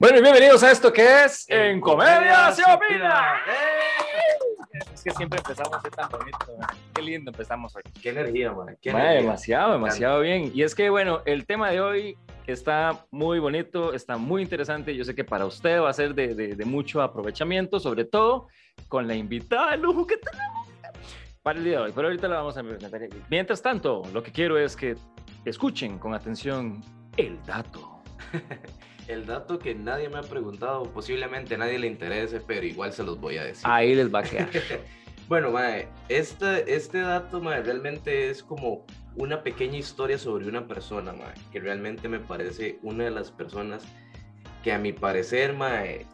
Bueno, y bienvenidos a esto que es En Comedia se opina. Es que siempre empezamos así tan bonito. Qué lindo empezamos hoy. Qué energía, man. Qué Mae, energía. demasiado, demasiado bien. Y es que, bueno, el tema de hoy está muy bonito, está muy interesante. Yo sé que para usted va a ser de, de- de mucho aprovechamiento, sobre todo con la invitada de lujo que tenemos para el día de hoy. Pero ahorita la vamos a. Mientras tanto, lo que quiero es que escuchen con atención el dato. El dato que nadie me ha preguntado, posiblemente nadie le interese, pero igual se los voy a decir. Ahí les va a quedar. Bueno, mae, este, este dato, mae, realmente es como una pequeña historia sobre una persona, mae, que realmente me parece una de las personas que a mi parecer, mae,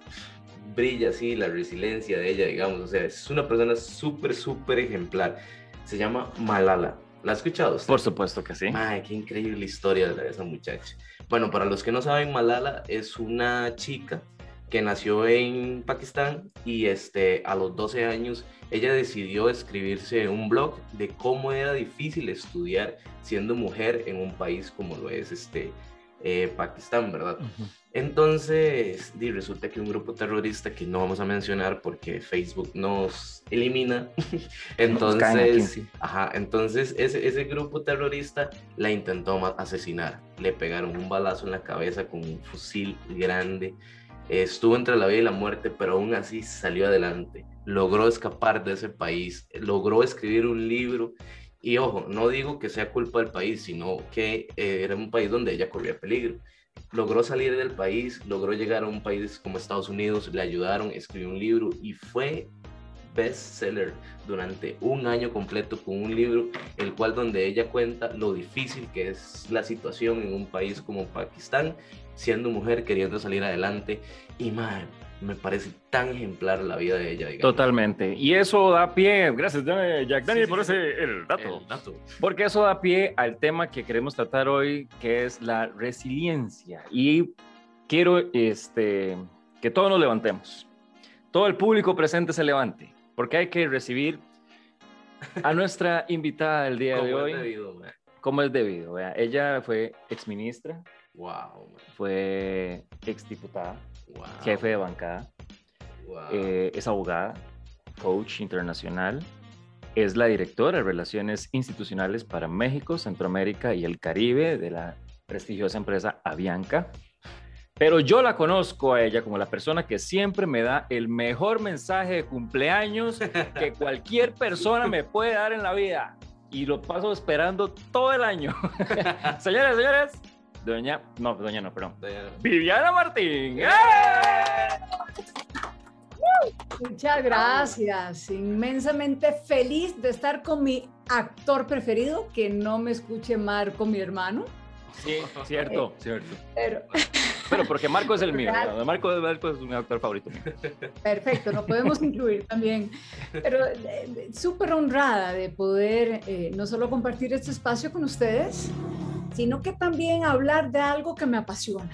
brilla así la resiliencia de ella, digamos. O sea, es una persona súper, súper ejemplar. Se llama Malala. ¿La ha escuchado usted? Por supuesto que sí. Ay, qué increíble historia de esa muchacha. Bueno, para los que no saben, Malala es una chica que nació en Pakistán y este, a los 12 años ella decidió escribirse un blog de cómo era difícil estudiar siendo mujer en un país como lo es este, eh, Pakistán, ¿verdad? Entonces, di, resulta que un grupo terrorista que no vamos a mencionar porque Facebook nos elimina, Nos entonces, sí. ajá, entonces ese, ese grupo terrorista la intentó asesinar. Le pegaron un balazo en la cabeza con un fusil grande. Estuvo entre la vida y la muerte, pero aún así salió adelante. Logró escapar de ese país, logró escribir un libro. Y ojo, no digo que sea culpa del país, sino que eh, era un país donde ella corría peligro logró salir del país, logró llegar a un país como Estados Unidos, le ayudaron, escribió un libro y fue bestseller durante un año completo con un libro, el cual donde ella cuenta lo difícil que es la situación en un país como Pakistán, siendo mujer, queriendo salir adelante. Y man, me parece tan ejemplar la vida de ella. digamos. Totalmente. Y eso da pie, gracias Jack Daniel Sí, sí, por sí. ese el dato. El dato. Porque eso da pie al tema que queremos tratar hoy, que es la resiliencia. Y quiero este, que todos nos levantemos. Todo el público presente se levante, porque hay que recibir a nuestra invitada del día de Como es hoy debido, como es debido. Ella fue exministra, Wow, man. fue exdiputada, Wow, jefe de bancada, wow. eh, es abogada, coach internacional, es la directora de Relaciones Institucionales para México, Centroamérica y el Caribe de la prestigiosa empresa Avianca. Pero yo la conozco a ella como la persona que siempre me da el mejor mensaje de cumpleaños que cualquier persona me puede dar en la vida. Y lo paso esperando todo el año. señores, señores, doña, no, doña no, perdón. Viviana Martín. ¡Eh! Muchas gracias. Inmensamente feliz de estar con mi actor preferido, que no me escuche Marco, mi hermano. Sí, cierto, cierto. Pero Pero porque Marco es el mío. ¿no? Marco, Marco es un actor favorito mío. perfecto, lo podemos incluir también. Pero eh, eh, súper honrada de poder eh, no solo compartir este espacio con ustedes, sino que también hablar de algo que me apasiona.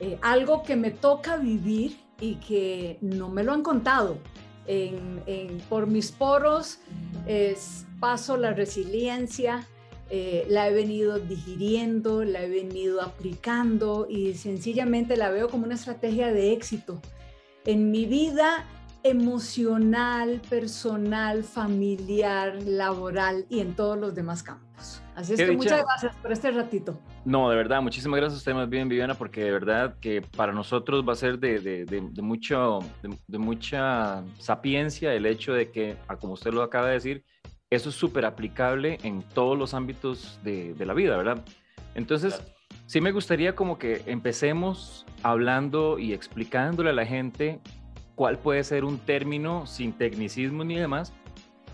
Eh, algo que me toca vivir y que no me lo han contado. En- en- por mis poros es, paso la resiliencia, eh, la he venido digiriendo, la he venido aplicando y sencillamente la veo como una estrategia de éxito en mi vida emocional, personal, familiar, laboral y en todos los demás campos. Así es que dicha. muchas gracias por este ratito. No, de verdad, muchísimas gracias a usted más bien, Viviana, porque de verdad que para nosotros va a ser de, de- de- de mucho, de, de mucha sapiencia el hecho de que, ah, como usted lo acaba de decir, eso es súper aplicable en todos los ámbitos de, de la vida, ¿verdad? Entonces, Claro. sí me gustaría como que empecemos hablando y explicándole a la gente cuál puede ser un término sin tecnicismo ni demás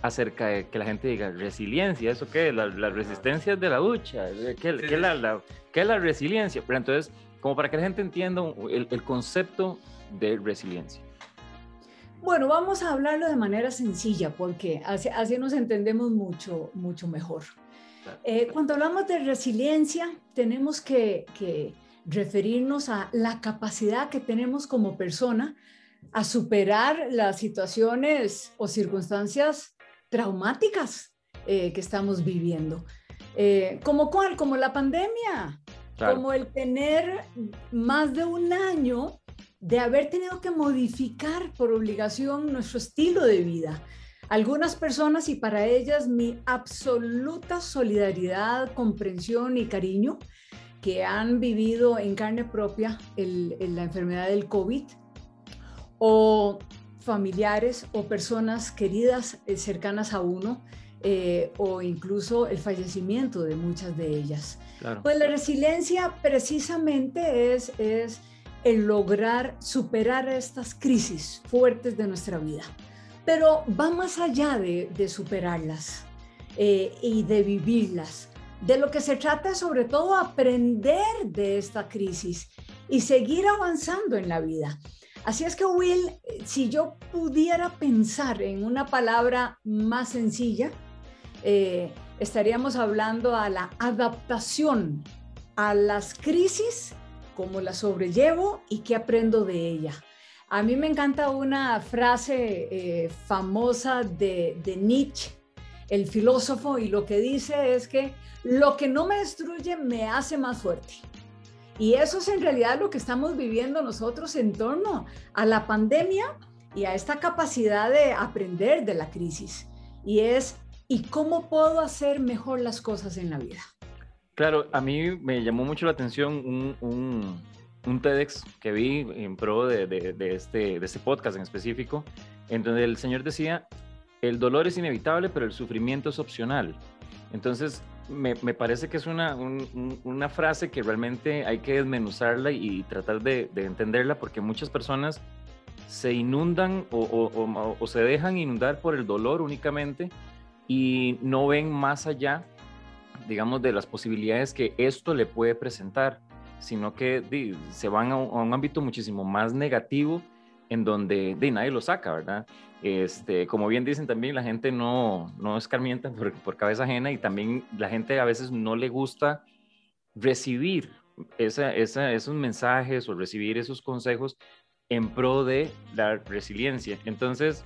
acerca de que la gente diga resiliencia, ¿eso qué es? La, la resistencia de la ducha, ¿qué, qué Sí, es sí, la, la- qué es la resiliencia? Pero entonces, como para que la gente entienda el, el concepto de resiliencia. Bueno, vamos a hablarlo de manera sencilla porque así, así nos entendemos mucho, mucho mejor. Claro. Eh, cuando hablamos de resiliencia, tenemos que, que referirnos a la capacidad que tenemos como persona a superar las situaciones o circunstancias traumáticas eh, que estamos viviendo. Eh, ¿Como cuál? Como la pandemia. como el tener más de un año de haber tenido que modificar por obligación nuestro estilo de vida. Algunas personas y para ellas mi absoluta solidaridad, comprensión y cariño que han vivido en carne propia la enfermedad del COVID o familiares o personas queridas eh, cercanas a uno eh, o incluso el fallecimiento de muchas de ellas. Pues la resiliencia precisamente es, es el lograr superar estas crisis fuertes de nuestra vida. Pero va más allá de, superarlas eh, y de vivirlas. De lo que se trata es sobre todo aprender de esta crisis y seguir avanzando en la vida. Así es que Will, si yo pudiera pensar en una palabra más sencilla, eh, estaríamos hablando a la adaptación a las crisis, cómo las sobrellevo y qué aprendo de ella. A mí me encanta una frase eh, famosa de, de Nietzsche, el filósofo, y lo que dice es que lo que no me destruye me hace más fuerte. Y eso es en realidad lo que estamos viviendo nosotros en torno a la pandemia y a esta capacidad de aprender de la crisis. Y es, ¿y cómo puedo hacer mejor las cosas en la vida? Claro, a mí me llamó mucho la atención un, un, TEDx que vi en pro de, de, este, de este podcast en específico, en donde el señor decía, el dolor es inevitable, pero el sufrimiento es opcional. Entonces, me, me parece que es una, una, frase que realmente hay que desmenuzarla y tratar de, de entenderla, porque muchas personas se inundan o, se dejan inundar por el dolor únicamente y no ven más allá, digamos, de las posibilidades que esto le puede presentar sino que se van a un, ámbito muchísimo más negativo en donde de, nadie lo saca, ¿verdad? Este, como bien dicen también, la gente no, no escarmienta por, por cabeza ajena y también la gente a veces no le gusta recibir esa, esa, esos mensajes o recibir esos consejos en pro de la resiliencia. Entonces,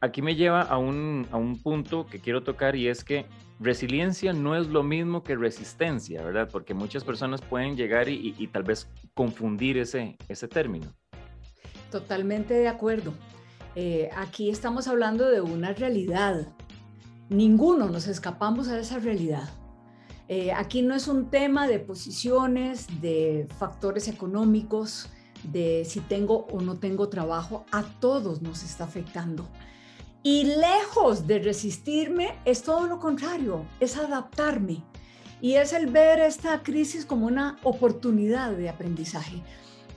aquí me lleva a un, a un punto que quiero tocar y es que resiliencia no es lo mismo que resistencia, ¿verdad? Porque muchas personas pueden llegar y, tal vez confundir ese, ese término. Totalmente de acuerdo. Eh, aquí estamos hablando de una realidad. Ninguno nos escapamos a esa realidad. Eh, aquí no es un tema de posiciones, de factores económicos, de si tengo o no tengo trabajo. A todos nos está afectando. Y lejos de resistirme, es todo lo contrario, es adaptarme. Y es el ver esta crisis como una oportunidad de aprendizaje.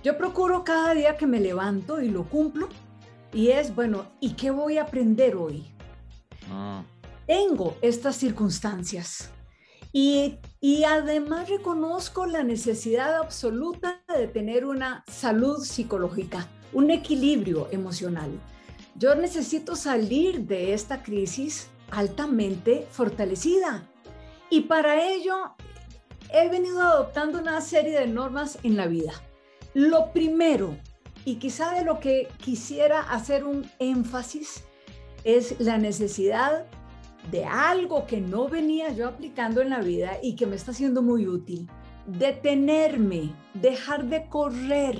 Yo procuro cada día que me levanto y lo cumplo. Y es, bueno, ¿y qué voy a aprender hoy? Ah. Tengo estas circunstancias. Y, y además reconozco la necesidad absoluta de tener una salud psicológica, un equilibrio emocional. Yo necesito salir de esta crisis altamente fortalecida. Y para ello he venido adoptando una serie de normas en la vida. Lo primero, y quizá de lo que quisiera hacer un énfasis, es la necesidad de algo que no venía yo aplicando en la vida y que me está siendo muy útil. Detenerme, dejar de correr.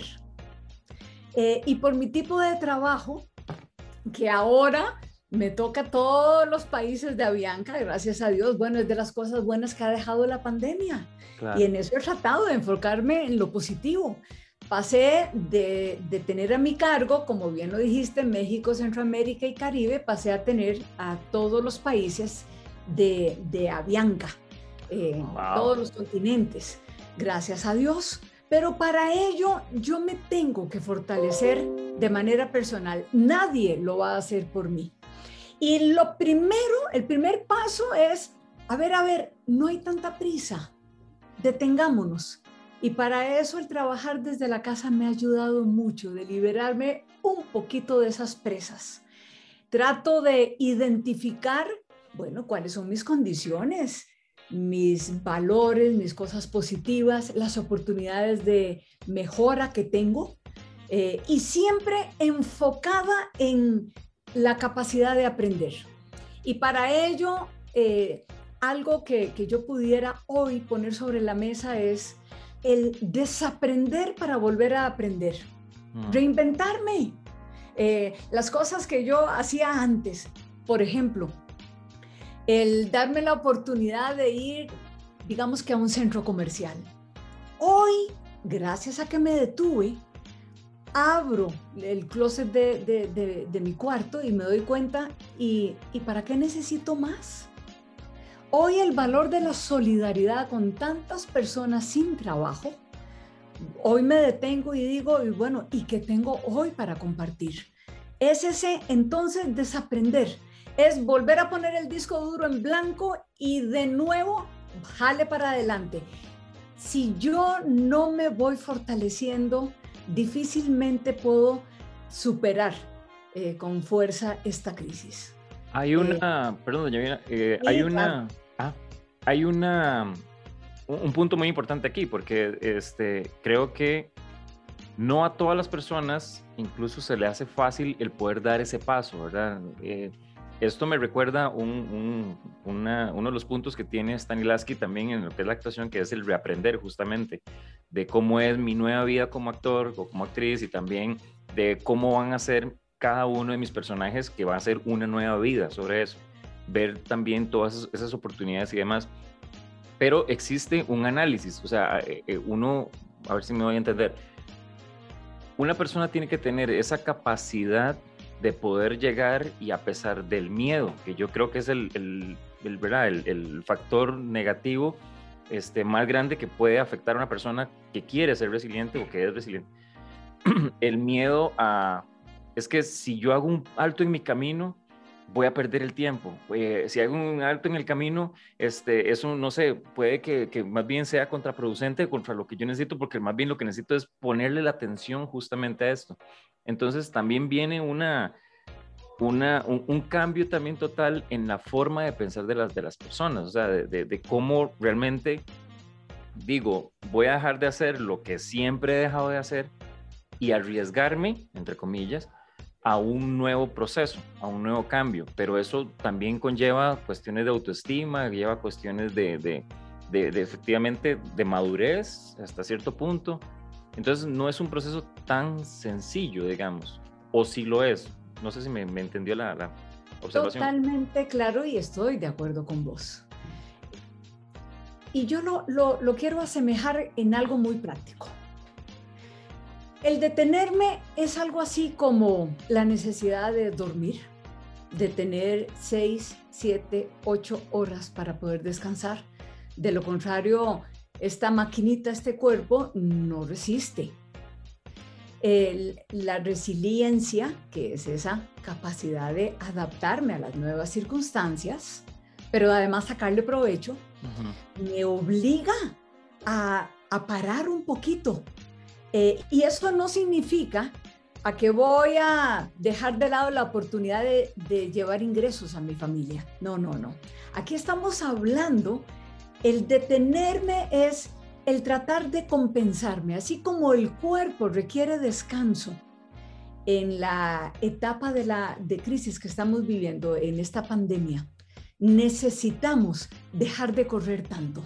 Eh, y por mi tipo de trabajo, que ahora me toca todos los países de Avianca, gracias a Dios. Bueno, es de las cosas buenas que ha dejado la pandemia. Y en eso he tratado de enfocarme en lo positivo. Pasé de, tener a mi cargo, como bien lo dijiste, México, Centroamérica y Caribe, pasé a tener a todos los países de, de Avianca, eh, todos los continentes, gracias a Dios. Pero para ello yo me tengo que fortalecer de manera personal. Nadie lo va a hacer por mí. Y lo primero, el primer paso es, a ver, a ver, no hay tanta prisa. Detengámonos. Y para eso el trabajar desde la casa me ha ayudado mucho de liberarme un poquito de esas presas. Trato de identificar, bueno, cuáles son mis condiciones, mis valores, mis cosas positivas, las oportunidades de mejora que tengo eh, y siempre enfocada en la capacidad de aprender. Y para ello, eh, algo que, que yo pudiera hoy poner sobre la mesa es el desaprender para volver a aprender, mm. reinventarme. Eh, las cosas que yo hacía antes, por ejemplo, el darme la oportunidad de ir, digamos que a un centro comercial. Hoy, gracias a que me detuve, abro el closet de, mi cuarto y me doy cuenta, ¿y, ¿y para qué necesito más? Hoy el valor de la solidaridad con tantas personas sin trabajo, hoy me detengo y digo, y bueno, ¿y qué tengo hoy para compartir? Es ese entonces desaprender, es volver a poner el disco duro en blanco y de nuevo jale para adelante. Si yo no me voy fortaleciendo, difícilmente puedo superar eh, con fuerza esta crisis. Hay una, eh, perdón, doña eh, hay una, hay una, un punto muy importante aquí, porque este, creo que no a todas las personas incluso se le hace fácil el poder dar ese paso, ¿verdad? esto me recuerda un, uno de los puntos que tiene Stanislavski también en lo que es la actuación, que es el reaprender justamente de cómo es mi nueva vida como actor o como actriz y también de cómo van a ser cada uno de mis personajes que va a ser una nueva vida sobre eso. Ver también todas esas oportunidades y demás. Pero existe un análisis, o sea, eh, eh, uno, a ver si me voy a entender, una persona tiene que tener esa capacidad de poder llegar y a pesar del miedo, que yo creo que es el, el, el ¿verdad? el, factor negativo este, más grande que puede afectar a una persona que quiere ser resiliente o que es resiliente. el miedo a, es que si yo hago un alto en mi camino, voy a perder el tiempo. Eh, si hago un alto en el camino, este, eso no sé, puede que, que, más bien sea contraproducente contra lo que yo necesito, porque más bien lo que necesito es ponerle la atención justamente a esto. Entonces también viene una, una, un, cambio también total en la forma de pensar de las, de las personas, o sea, de, de, cómo realmente digo, voy a dejar de hacer lo que siempre he dejado de hacer y arriesgarme, entre comillas, a un nuevo proceso, a un nuevo cambio, pero eso también conlleva cuestiones de autoestima, lleva cuestiones de, de, de, efectivamente de madurez hasta cierto punto, entonces no es un proceso tan sencillo, digamos, o si lo es. No sé si me, entendió la, observación. Totalmente claro y estoy de acuerdo con vos. Y yo lo, lo, lo quiero asemejar en algo muy práctico. El detenerme es algo así como la necesidad de dormir, de tener seis, siete, ocho horas para poder descansar. De lo contrario, esta maquinita, este cuerpo, no resiste. la resiliencia, que es esa capacidad de adaptarme a las nuevas circunstancias, pero además sacarle provecho, me obliga a, parar un poquito. Eh, y eso no significa a que voy a dejar de lado la oportunidad de, de llevar ingresos a mi familia. No, no, no. Aquí estamos hablando el detenerme es el tratar de compensarme, así como el cuerpo requiere descanso en la etapa de la de crisis que estamos viviendo en esta pandemia. Necesitamos dejar de correr tanto.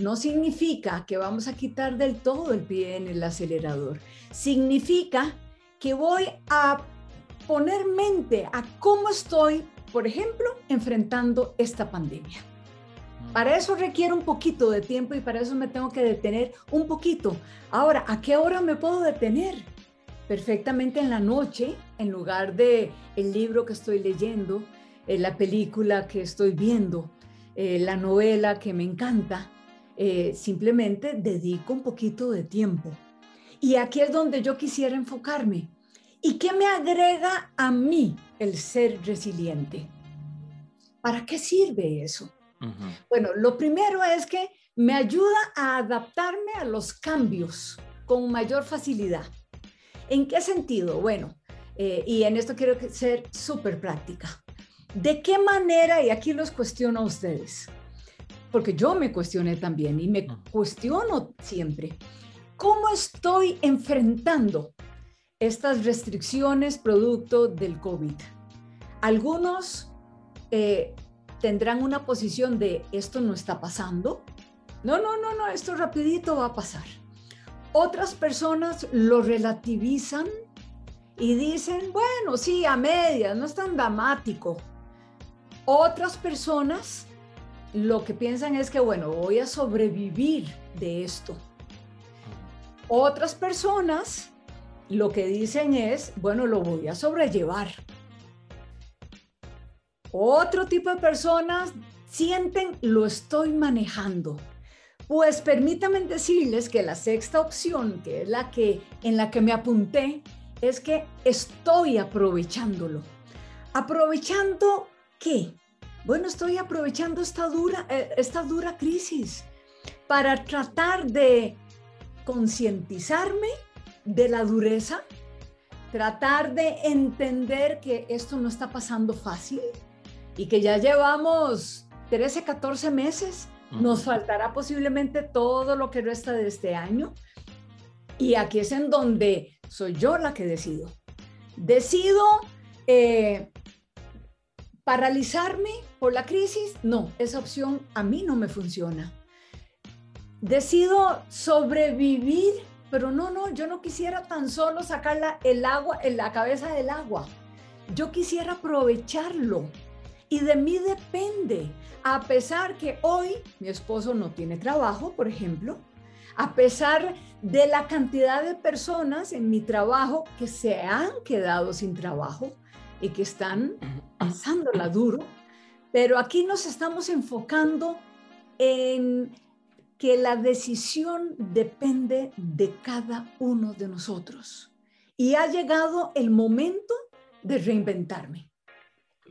No significa que vamos a quitar del todo el pie en el acelerador. Significa que voy a poner mente a cómo estoy, por ejemplo, enfrentando esta pandemia. Para eso requiere un poquito de tiempo y para eso me tengo que detener un poquito. Ahora, ¿a qué hora me puedo detener? Perfectamente en la noche, en lugar de el libro que estoy leyendo, eh, la película que estoy viendo, eh, la novela que me encanta. Eh, simplemente dedico un poquito de tiempo. Y aquí es donde yo quisiera enfocarme. ¿Y qué me agrega a mí el ser resiliente? ¿Para qué sirve eso? Bueno, lo primero es que me ayuda a adaptarme a los cambios con mayor facilidad. ¿En qué sentido? Bueno, eh, y en esto quiero ser súper práctica. ¿De qué manera, y aquí los cuestiono a ustedes, porque yo me cuestioné también y me cuestiono siempre, ¿cómo estoy enfrentando estas restricciones producto del COVID? Algunos eh, tendrán una posición de esto no está pasando. No, no, no, no, esto rapidito va a pasar. Otras personas lo relativizan y dicen, bueno, sí, a medias, no es tan dramático. Otras personas lo que piensan es que, bueno, voy a sobrevivir de esto. Otras personas lo que dicen es, bueno, lo voy a sobrellevar. Otro tipo de personas sienten, lo estoy manejando. Pues permítanme decirles que la sexta opción, que es la que en la que me apunté, es que estoy aprovechándolo. ¿Aprovechando qué? Bueno, estoy aprovechando esta dura, eh, esta dura crisis para tratar de concientizarme de la dureza, tratar de entender que esto no está pasando fácil y que ya llevamos 13, 14 meses, nos faltará posiblemente todo lo que resta de este año. Y aquí es en donde soy yo la que decido. Decido eh, paralizarme por la crisis. No, esa opción a mí no me funciona. Decido sobrevivir, pero no, no, yo no quisiera tan solo sacar el agua en la cabeza del agua. Yo quisiera aprovecharlo. Y de mí depende. A pesar que hoy mi esposo no tiene trabajo, por ejemplo, a pesar de la cantidad de personas en mi trabajo que se han quedado sin trabajo y que están pasándola duro, pero aquí nos estamos enfocando en que la decisión depende de cada uno de nosotros. Y ha llegado el momento de reinventarme.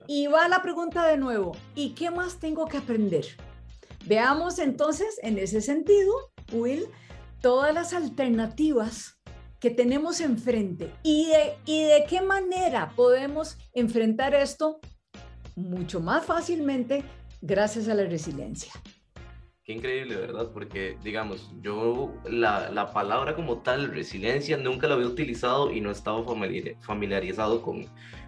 Y va la pregunta de nuevo, ¿y qué más tengo que aprender? Veamos entonces en ese sentido Will, todas las alternativas que tenemos enfrente y de, y de qué manera podemos enfrentar esto mucho más fácilmente gracias a la resiliencia. Qué increíble, ¿verdad? Porque, digamos, yo la, la, palabra como tal, resiliencia, nunca la había utilizado y no estaba familiarizado con,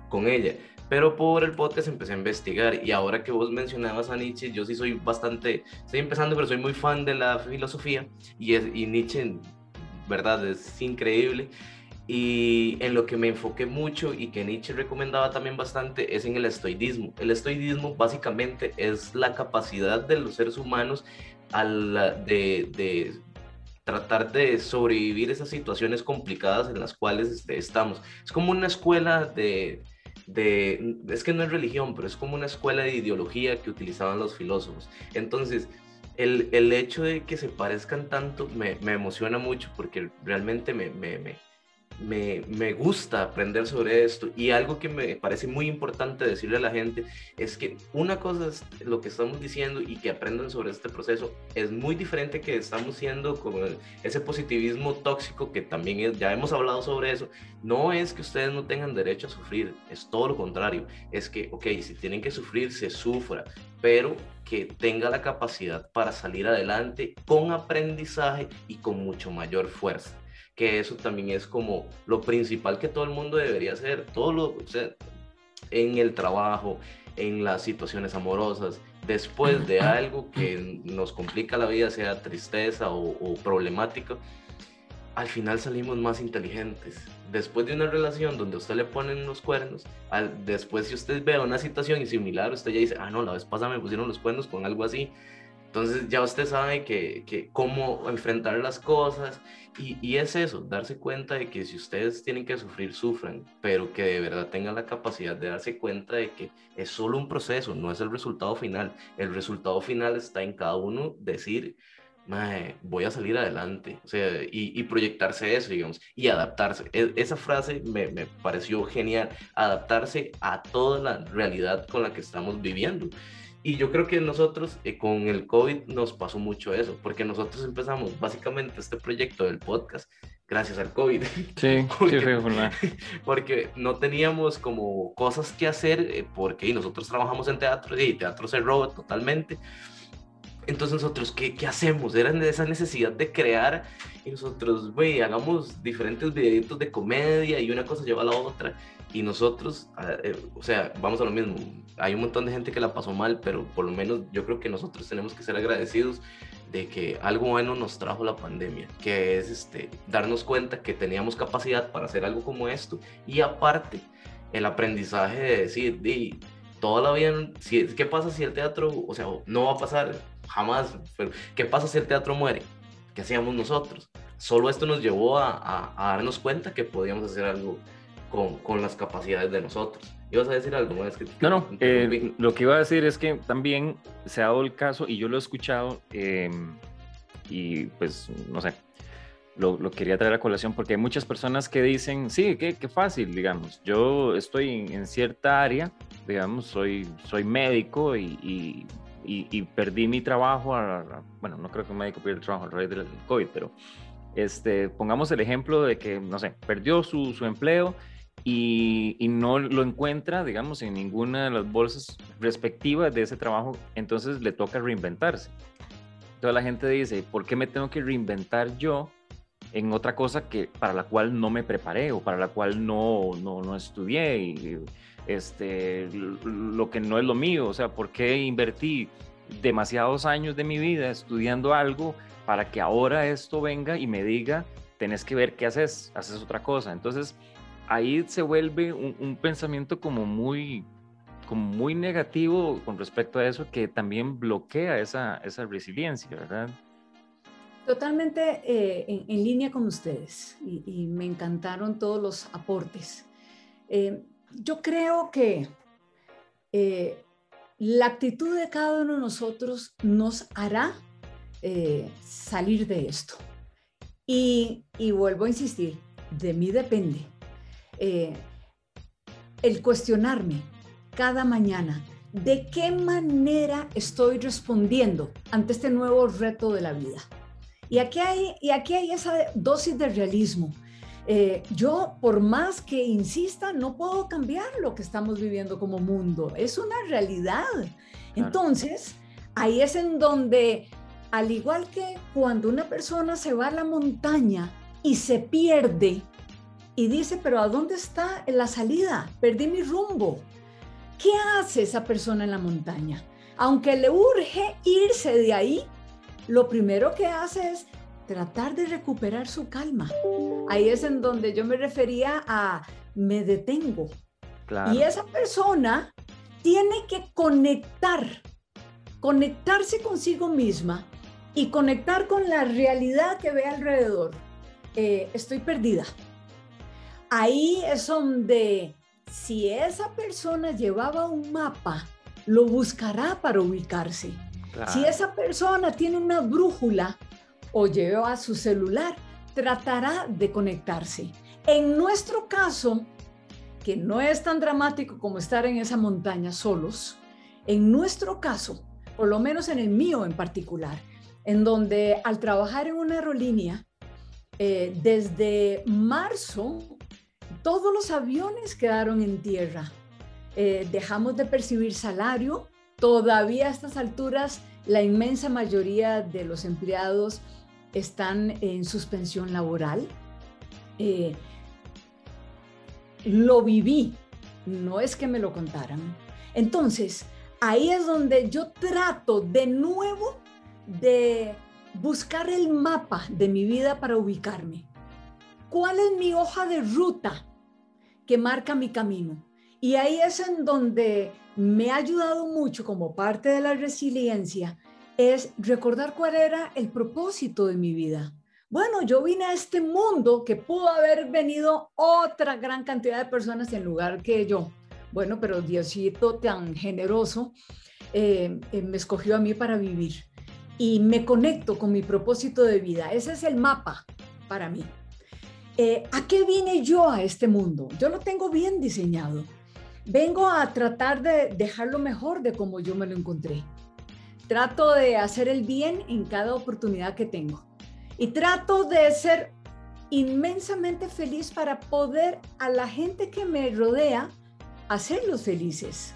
con ella pero por el podcast empecé a investigar y ahora que vos mencionabas a Nietzsche, yo sí soy bastante, estoy empezando, pero soy muy fan de la filosofía y, es, y Nietzsche, verdad, es increíble. Y en lo que me enfoqué mucho y que Nietzsche recomendaba también bastante es en el estoidismo. El estoidismo básicamente es la capacidad de los seres humanos al, de, de tratar de sobrevivir esas situaciones complicadas en las cuales este, estamos. Es como una escuela de, de, es que no es religión, pero es como una escuela de ideología que utilizaban los filósofos. Entonces, el, el hecho de que se parezcan tanto me, me emociona mucho porque realmente me, me, me, me, gusta aprender sobre esto y algo que me parece muy importante decirle a la gente es que una cosa es lo que estamos diciendo y que aprendan sobre este proceso es muy diferente que estamos siendo con ese positivismo tóxico que también ya hemos hablado sobre eso. No es que ustedes no tengan derecho a sufrir, es todo lo contrario. Es que, ok, si tienen que sufrir, se sufra, pero que tenga la capacidad para salir adelante con aprendizaje y con mucho mayor fuerza. Que eso también es como lo principal que todo el mundo debería hacer, todo lo, o sea, en el trabajo, en las situaciones amorosas, después de algo que nos complica la vida, sea tristeza o, problemática, al final salimos más inteligentes. Después de una relación donde usted le ponen los cuernos, al, después si usted ve una situación similar, usted ya dice, ah, no, la vez pasada me pusieron los cuernos con algo así. Entonces ya usted sabe que, que cómo enfrentar las cosas y, y, es eso, darse cuenta de que si ustedes tienen que sufrir, sufran, pero que de verdad tengan la capacidad de darse cuenta de que es solo un proceso, no es el resultado final. El resultado final está en cada uno decir, voy a salir adelante, o sea, y, y, proyectarse eso, digamos, y adaptarse. E, esa frase me, me pareció genial, adaptarse a toda la realidad con la que estamos viviendo. Y yo creo que nosotros eh, con el COVID nos pasó mucho eso, porque nosotros empezamos básicamente este proyecto del podcast gracias al COVID. Sí, porque, sí, fue porque no teníamos como cosas que hacer, eh, porque nosotros trabajamos en teatro y teatro se roba totalmente. Entonces nosotros, ¿qué, qué hacemos? Era esa necesidad de crear y nosotros, güey, hagamos diferentes videitos de comedia y una cosa lleva a la otra. Y nosotros, eh, o sea, vamos a lo mismo, hay un montón de gente que la pasó mal, pero por lo menos yo creo que nosotros tenemos que ser agradecidos de que algo bueno nos trajo la pandemia, que es este, darnos cuenta que teníamos capacidad para hacer algo como esto. Y aparte, el aprendizaje de decir, di, toda la vida, si, ¿qué pasa si el teatro, o sea, no va a pasar jamás, pero ¿qué pasa si el teatro muere? ¿Qué hacíamos nosotros? Solo esto nos llevó a, a, darnos cuenta que podíamos hacer algo con, con, las capacidades de nosotros. ¿Ibas a decir algo? más? no, no, eh, lo que iba a decir es que también se ha dado el caso, y yo lo he escuchado, em, y pues, no sé, lo, lo, quería traer a colación porque hay muchas personas que dicen, sí, qué, qué fácil, digamos, yo estoy en, en, cierta área, digamos, soy, soy médico y, y, y, perdí mi trabajo, a, bueno, no creo que un médico pierda el trabajo a raíz del COVID, pero este, pongamos el ejemplo de que, no sé, perdió su, su empleo y, y, no lo encuentra, digamos, en ninguna de las bolsas respectivas de ese trabajo, entonces le toca reinventarse. Toda la gente dice, ¿por qué me tengo que reinventar yo en otra cosa que para la cual no me preparé o para la cual no, no, no estudié? Y, este, lo que no es lo mío, o sea, ¿por qué invertí demasiados años de mi vida estudiando algo para que ahora esto venga y me diga, tenés que ver qué haces, haces otra cosa? Entonces, ahí se vuelve un, pensamiento como muy, como muy negativo con respecto a eso que también bloquea esa, esa resiliencia, ¿verdad? Totalmente eh, en, línea con ustedes y, me encantaron todos los aportes. Eh, yo creo que eh, la actitud de cada uno de nosotros nos hará salir de esto. y vuelvo a insistir, de mí depende el cuestionarme cada mañana de qué manera estoy respondiendo ante este nuevo reto de la vida. Y aquí hay, y aquí hay esa dosis de realismo. Eh, yo, por más que insista, no puedo cambiar lo que estamos viviendo como mundo. Es una realidad. Entonces, ahí es en donde, al igual que cuando una persona se va a la montaña y se pierde, y dice, pero ¿a dónde está la salida? Perdí mi rumbo. ¿Qué hace esa persona en la montaña? Aunque le urge irse de ahí, lo primero que hace es tratar de recuperar su calma. Ahí es en donde yo me refería a me detengo. Y esa persona tiene que conectar, conectarse consigo misma y conectar con la realidad que ve alrededor. Eh, estoy perdida ahí es donde si esa persona llevaba un mapa, lo buscará para ubicarse. Si esa persona tiene una brújula o lleva su celular, tratará de conectarse. En nuestro caso, que no es tan dramático como estar en esa montaña solos, en nuestro caso, por lo menos en el mío en particular, en donde al trabajar en una aerolínea, eh, desde marzo todos los aviones quedaron en tierra. Eh, dejamos de percibir salario. Todavía a estas alturas la inmensa mayoría de los empleados están en suspensión laboral. Eh, lo viví, no es que me lo contaran. Entonces, ahí es donde yo trato de nuevo de buscar el mapa de mi vida para ubicarme. ¿Cuál es mi hoja de ruta que marca mi camino? Y ahí es en donde me ha ayudado mucho como parte de la resiliencia, es recordar cuál era el propósito de mi vida. Bueno, yo vine a este mundo que pudo haber venido otra gran cantidad de personas en lugar que yo. Bueno, pero Diosito tan generoso eh, eh, me escogió a mí para vivir y me conecto con mi propósito de vida. Ese es el mapa para mí. Eh, ¿a qué vine yo a este mundo? Yo lo tengo bien diseñado. Vengo a tratar de dejarlo mejor de como yo me lo encontré. Trato de hacer el bien en cada oportunidad que tengo. Y trato de ser inmensamente feliz para poder a la gente que me rodea hacerlos felices.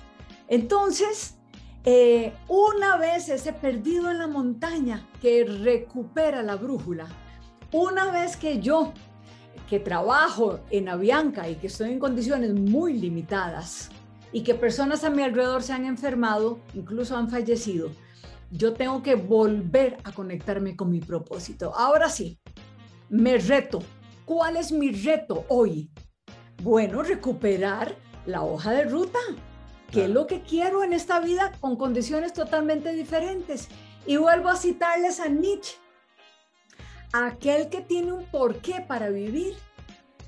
Entonces, eh, una vez ese perdido en la montaña que recupera la brújula, una vez que yo que trabajo en Avianca y que estoy en condiciones muy limitadas y que personas a mi alrededor se han enfermado, incluso han fallecido, yo tengo que volver a conectarme con mi propósito. Ahora sí, me reto. ¿Cuál es mi reto hoy? Bueno, recuperar la hoja de ruta, que es lo que quiero en esta vida con condiciones totalmente diferentes. Y vuelvo a citarles a Nietzsche. Aquel que tiene un porqué para vivir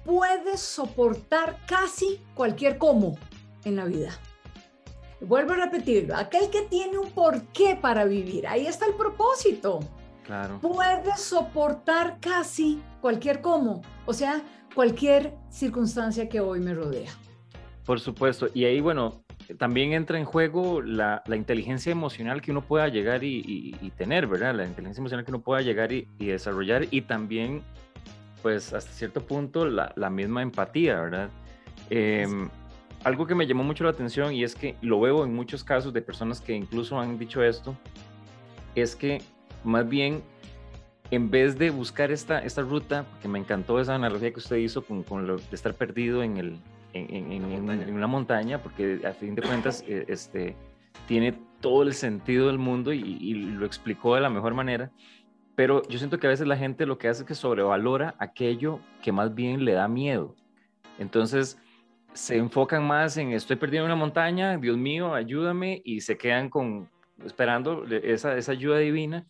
puede soportar casi cualquier cómo en la vida. Vuelvo a repetirlo, aquel que tiene un porqué para vivir, ahí está el propósito. Claro. Puede soportar casi cualquier cómo, o sea, cualquier circunstancia que hoy me rodea. Por supuesto, y ahí, bueno, también entra en juego la, inteligencia emocional que uno pueda llegar y, tener, ¿verdad? La inteligencia emocional que uno pueda llegar y, desarrollar y también, pues, hasta cierto punto, la, misma empatía, ¿verdad? Em, algo que me llamó mucho la atención y es que lo veo en muchos casos de personas que incluso han dicho esto, es que más bien en vez de buscar esta, esta ruta, que me encantó esa analogía que usted hizo con, con lo de estar perdido en, el, en, en, una montaña, porque a fin de cuentas eh, este, tiene todo el sentido del mundo y, y, lo explicó de la mejor manera, pero yo siento que a veces la gente lo que hace es que sobrevalora aquello que más bien le da miedo. Entonces, se enfocan más en estoy perdiendo una montaña, Dios mío, ayúdame, y se quedan con esperando esa, esa ayuda divina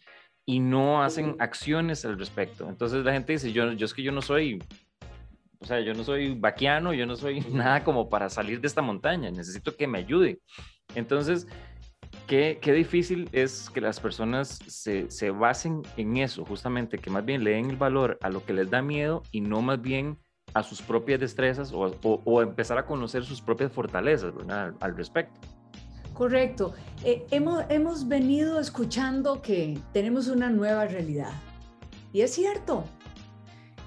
y no hacen acciones al respecto. Entonces la gente dice, yo, yo es que yo no soy, o sea, yo no soy vaquiano, yo no soy nada como para salir de esta montaña, necesito que me ayude. Entonces, qué, qué difícil es que las personas se, se basen en eso, justamente, que más bien le den el valor a lo que les da miedo y no más bien a sus propias destrezas o, empezar a conocer sus propias fortalezas al, respecto. Correcto. Eh, hemos, hemos venido escuchando que tenemos una nueva realidad. Y es cierto.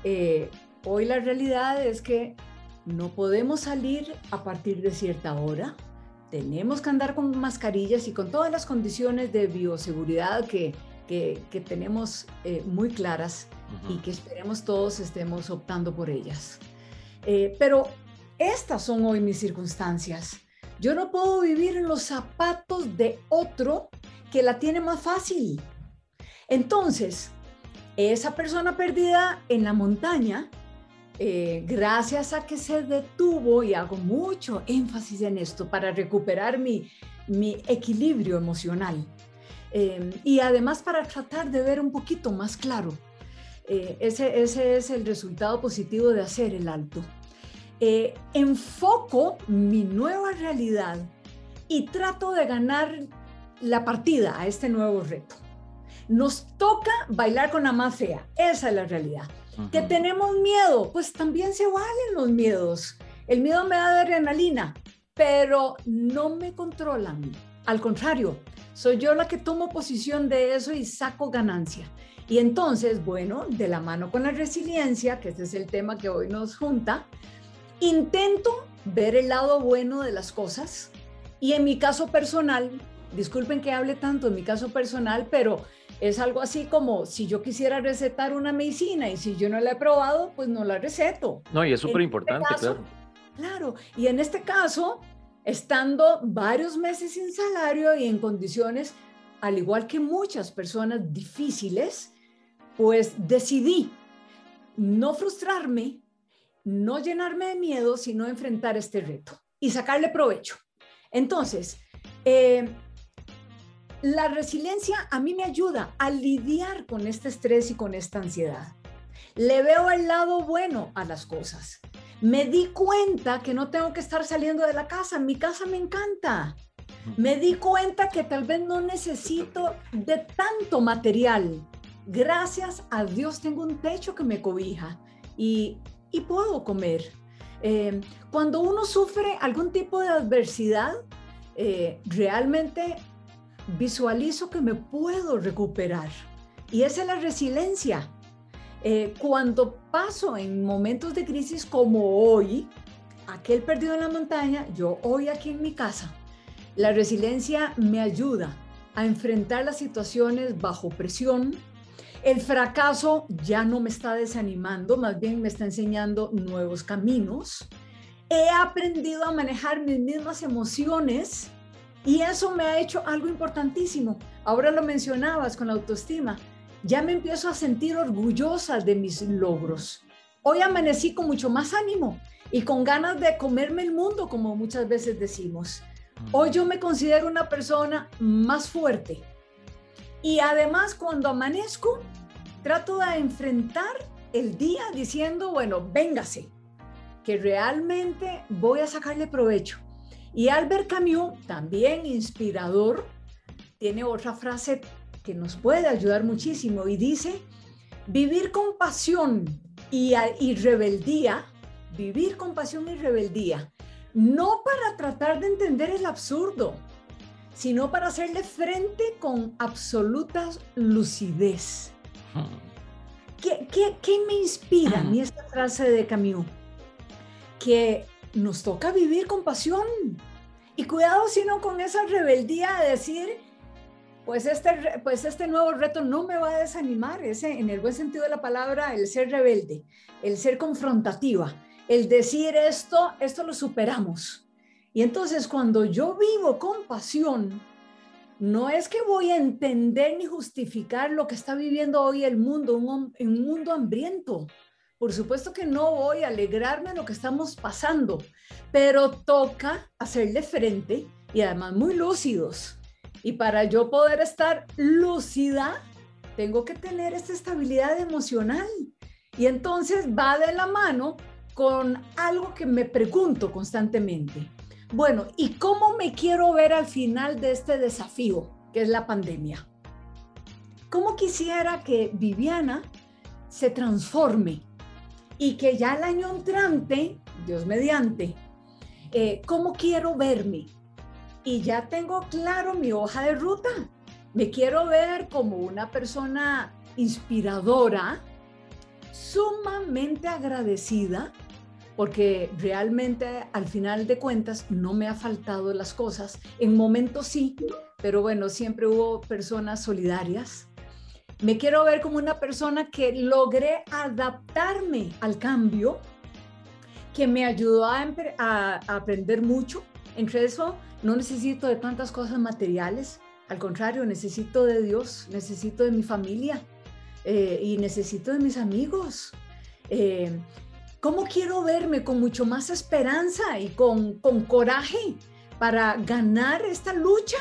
Eh, hoy la realidad es que no podemos salir a partir de cierta hora. Tenemos que andar con mascarillas y con todas las condiciones de bioseguridad que, que, tenemos eh, muy claras y que esperemos todos estemos optando por ellas. Eh, pero estas son hoy mis circunstancias. Yo no puedo vivir en los zapatos de otro que la tiene más fácil. Entonces, esa persona perdida en la montaña, eh, gracias a que se detuvo, y hago mucho énfasis en esto para recuperar mi, mi equilibrio emocional, Em, y además para tratar de ver un poquito más claro. Eh, ese, ese, es el resultado positivo de hacer el alto. Eh, enfoco mi nueva realidad y trato de ganar la partida a este nuevo reto. Nos toca bailar con la más fea, esa es la realidad. Que tenemos miedo, pues también se valen los miedos. El miedo me da adrenalina, pero no me controlan. Al contrario, soy yo la que tomo posición de eso y saco ganancia. Y entonces, bueno, de la mano con la resiliencia, que este es el tema que hoy nos junta, intento ver el lado bueno de las cosas. Y en mi caso personal, disculpen que hable tanto en mi caso personal, pero es algo así como si yo quisiera recetar una medicina y si yo no la he probado, pues no la receto. No, y es súper importante, este claro. Claro, y en este caso, estando varios meses sin salario y en condiciones, al igual que muchas personas difíciles, pues decidí no frustrarme, no llenarme de miedo, sino enfrentar este reto y sacarle provecho. Entonces, eh, la resiliencia a mí me ayuda a lidiar con este estrés y con esta ansiedad. Le veo el lado bueno a las cosas me di cuenta que no tengo que estar saliendo de la casa, mi casa me encanta. Me di cuenta que tal vez no necesito de tanto material. Gracias a Dios tengo un techo que me cobija y, puedo comer. Eh, cuando uno sufre algún tipo de adversidad, eh, realmente visualizo que me puedo recuperar. Y esa es la resiliencia. Eh, cuando paso en momentos de crisis como hoy, aquel perdido en la montaña, yo hoy aquí en mi casa, la resiliencia me ayuda a enfrentar las situaciones bajo presión El fracaso ya no me está desanimando, más bien me está enseñando nuevos caminos. He aprendido a manejar mis mismas emociones y eso me ha hecho algo importantísimo. Ahora lo mencionabas con la autoestima. Ya me empiezo a sentir orgullosa de mis logros. Hoy amanecí con mucho más ánimo y con ganas de comerme el mundo, como muchas veces decimos. Hoy yo me considero una persona más fuerte. Y además cuando amanezco, trato de enfrentar el día diciendo, bueno, véngase, que realmente voy a sacarle provecho. Y Albert Camus, también inspirador, tiene otra frase que nos puede ayudar muchísimo y dice, vivir con pasión y, y rebeldía, vivir con pasión y rebeldía, no para tratar de entender el absurdo, sino para hacerle frente con absoluta lucidez. ¿Qué, qué, me inspira a mí esta frase de Camus? Que nos toca vivir con pasión. Y cuidado sino con esa rebeldía de decir, pues este, pues este nuevo reto no me va a desanimar, ese, en el buen sentido de la palabra, el ser rebelde, el ser confrontativa, el decir esto, esto lo superamos. Y entonces cuando yo vivo con pasión, no es que voy a entender ni justificar lo que está viviendo hoy el mundo, un, un mundo hambriento. Por supuesto que no voy a alegrarme de lo que estamos pasando, pero toca hacerle frente y además muy lúcidos. Y para yo poder estar lúcida, tengo que tener esta estabilidad emocional. Y entonces va de la mano con algo que me pregunto constantemente. Bueno, ¿y cómo me quiero ver al final de este desafío, que es la pandemia? ¿Cómo quisiera que Viviana se transforme y que ya el año entrante, Dios mediante, eh, ¿cómo quiero verme? Y ya tengo claro mi hoja de ruta. Me quiero ver como una persona inspiradora, sumamente agradecida, porque realmente al final de cuentas no me ha faltado las cosas. En momentos sí, pero bueno, siempre hubo personas solidarias. Me quiero ver como una persona que logré adaptarme al cambio, que me ayudó a, aprender mucho. Entre eso, no necesito de tantas cosas materiales, al contrario, necesito de Dios, necesito de mi familia eh, y necesito de mis amigos. Eh, ¿Cómo quiero verme con mucho más esperanza y con, con coraje para ganar esta lucha?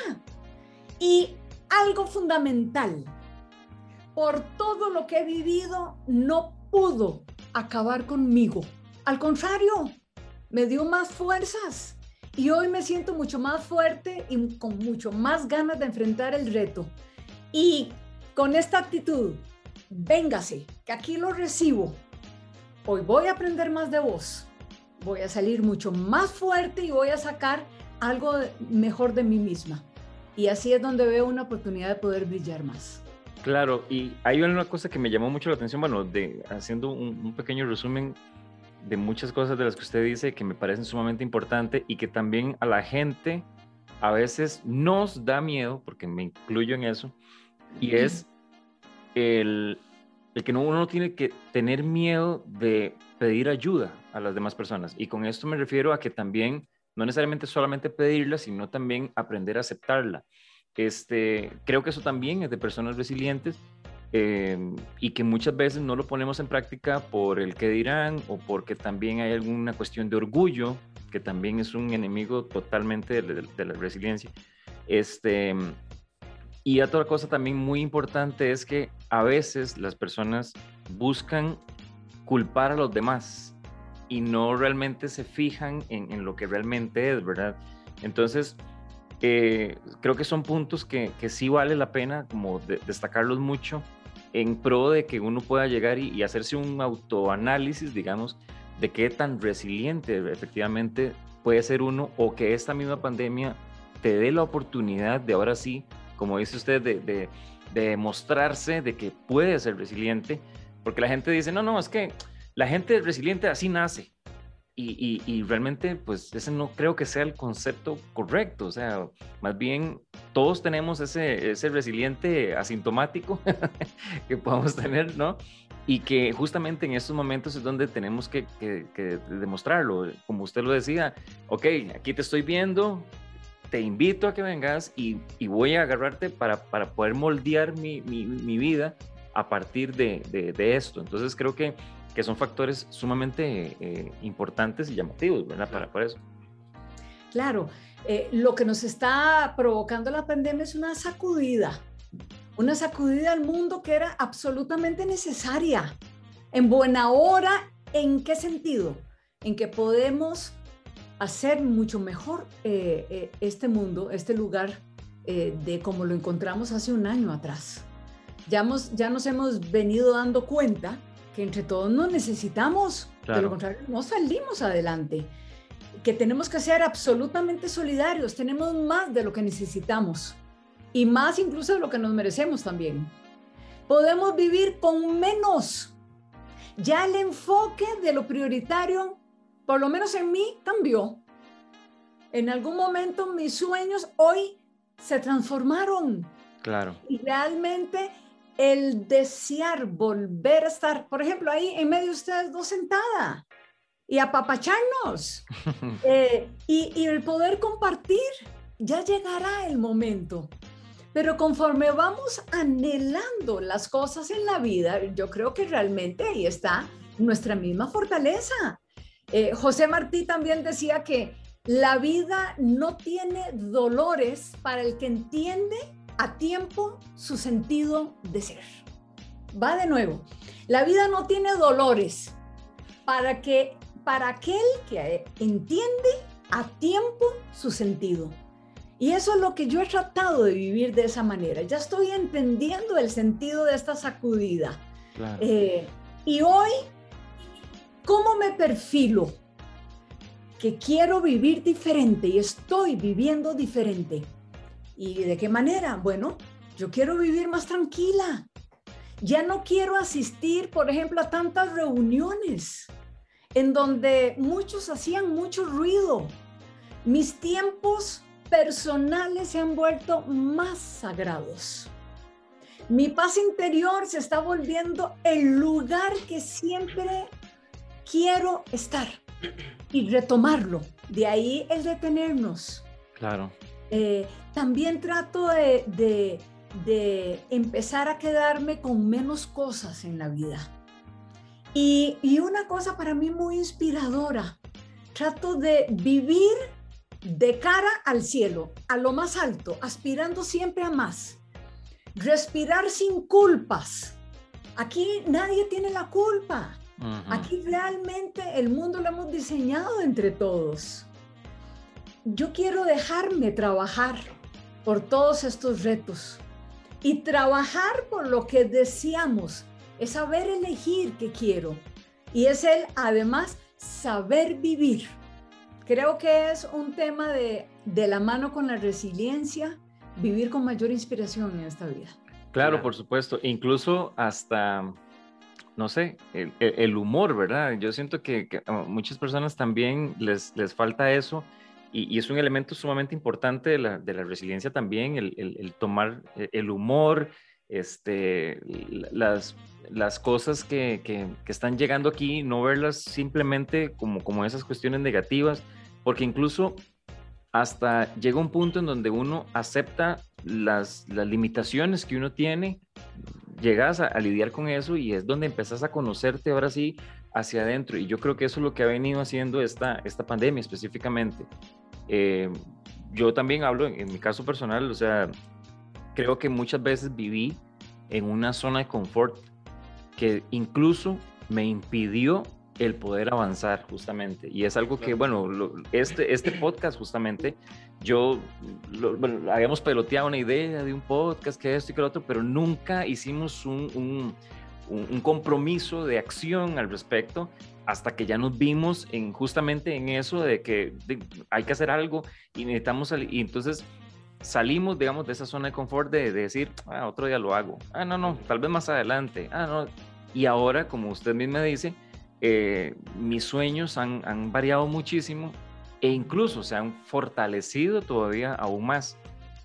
Y algo fundamental, por todo lo que he vivido, no pudo acabar conmigo. Al contrario, me dio más fuerzas y hoy me siento mucho más fuerte y con mucho más ganas de enfrentar el reto. Y con esta actitud, véngase, que aquí lo recibo hoy voy a aprender más de vos, voy a salir mucho más fuerte y voy a sacar algo mejor de mí misma. Y así es donde veo una oportunidad de poder brillar más. Claro, y hay una cosa que me llamó mucho la atención, bueno, de, haciendo un, pequeño resumen de muchas cosas de las que usted dice que me parecen sumamente importantes y que también a la gente a veces nos da miedo, porque me incluyo en eso, y es el, el que uno no tiene que tener miedo de pedir ayuda a las demás personas. Y con esto me refiero a que también, no necesariamente solamente pedirla, sino también aprender a aceptarla. Este, creo que eso también es de personas resilientes em, y que muchas veces no lo ponemos en práctica por el que dirán o porque también hay alguna cuestión de orgullo, que también es un enemigo totalmente de, la resiliencia. Este, y otra cosa también muy importante es que a veces las personas buscan culpar a los demás y no realmente se fijan en, lo que realmente es, ¿verdad? Entonces, eh, creo que son puntos que, que, sí vale la pena como destacarlos mucho en pro de que uno pueda llegar y, y, hacerse un autoanálisis, digamos, de qué tan resiliente efectivamente puede ser uno o que esta misma pandemia te dé la oportunidad de ahora sí como dice usted, de, de, de mostrarse de que puede ser resiliente, porque la gente dice, no, no, es que la gente resiliente así nace. Y, realmente, pues ese no creo que sea el concepto correcto. O sea, más bien todos tenemos ese, ese resiliente asintomático que podemos tener, ¿no? Y que justamente en estos momentos es donde tenemos que, demostrarlo. Como usted lo decía, ok, aquí te estoy viendo, te invito a que vengas y, voy a agarrarte para, para poder moldear mi, mi, vida a partir de, de, esto. Entonces creo que que son factores sumamente eh, importantes y llamativos, ¿verdad? Para, para eso. Claro, eh, lo que nos está provocando la pandemia es una sacudida, una sacudida al mundo que era absolutamente necesaria. En buena hora, ¿en qué sentido? En que podemos hacer mucho mejor eh, este mundo, este lugar, de como lo encontramos hace un año atrás. Ya, hemos, ya nos hemos venido dando cuenta que entre todos nos necesitamos, de lo contrario no salimos adelante, que tenemos que ser absolutamente solidarios, tenemos más de lo que necesitamos y más incluso de lo que nos merecemos también. Podemos vivir con menos. Ya el enfoque de lo prioritario, por lo menos en mí, cambió. En algún momento mis sueños hoy se transformaron. Claro. Y realmente el desear volver a estar, por ejemplo, ahí en medio de ustedes dos sentada y apapacharnos eh, y, y el poder compartir, ya llegará el momento. Pero conforme vamos anhelando las cosas en la vida, yo creo que realmente ahí está nuestra misma fortaleza. Eh, José Martí también decía que la vida no tiene dolores para el que entiende a tiempo su sentido de ser. Va de nuevo. La vida no tiene dolores para que para aquel que entiende a tiempo su sentido. Y eso es lo que yo he tratado de vivir de esa manera. Ya estoy entendiendo el sentido de esta sacudida. Eh, y hoy, ¿cómo me perfilo? Que quiero vivir diferente y estoy viviendo diferente. ¿Y de qué manera? Bueno, yo quiero vivir más tranquila. Ya no quiero asistir, por ejemplo, a tantas reuniones en donde muchos hacían mucho ruido. Mis tiempos personales se han vuelto más sagrados. Mi paz interior se está volviendo el lugar que siempre quiero estar y retomarlo. De ahí el detenernos. Claro. Eh, también trato de, empezar a quedarme con menos cosas en la vida. Y, y, una cosa para mí muy inspiradora, trato de vivir de cara al cielo, a lo más alto, aspirando siempre a más. Respirar sin culpas. Aquí nadie tiene la culpa. Aquí realmente el mundo lo hemos diseñado entre todos yo quiero dejarme trabajar por todos estos retos y trabajar por lo que deseamos, es saber elegir qué quiero y es el además saber vivir. Creo que es un tema de, de la mano con la resiliencia, vivir con mayor inspiración en esta vida. Claro, por supuesto, incluso hasta, no sé, el, humor, ¿verdad? Yo siento que, que, a muchas personas también les, les falta eso y, es un elemento sumamente importante de la, de la resiliencia también, el, el, tomar eh, el humor, este, las, las cosas que, que, están llegando aquí, no verlas simplemente como, como esas cuestiones negativas, porque incluso hasta llega un punto en donde uno acepta las, las limitaciones que uno tiene, llegas a, a, lidiar con eso y es donde empezás a conocerte ahora sí hacia adentro. Y yo creo que eso es lo que ha venido haciendo esta, esta pandemia específicamente. Eh, yo también hablo en, mi caso personal, o sea, creo que muchas veces viví en una zona de confort que incluso me impidió el poder avanzar justamente. Y es algo que, bueno, este, este podcast justamente, yo, bueno, habíamos peloteado una idea de un podcast, que esto y que lo otro, pero nunca hicimos un, un, un compromiso de acción al respecto hasta que ya nos vimos en justamente en eso de que hay que hacer algo y necesitamos salir. Y entonces salimos, digamos, de esa zona de confort de, decir, ah, otro día lo hago. Ah, no, no, tal vez más adelante. Ah, no. Y ahora, como usted misma dice, eh, mis sueños han, han variado muchísimo e incluso se han fortalecido todavía aún más.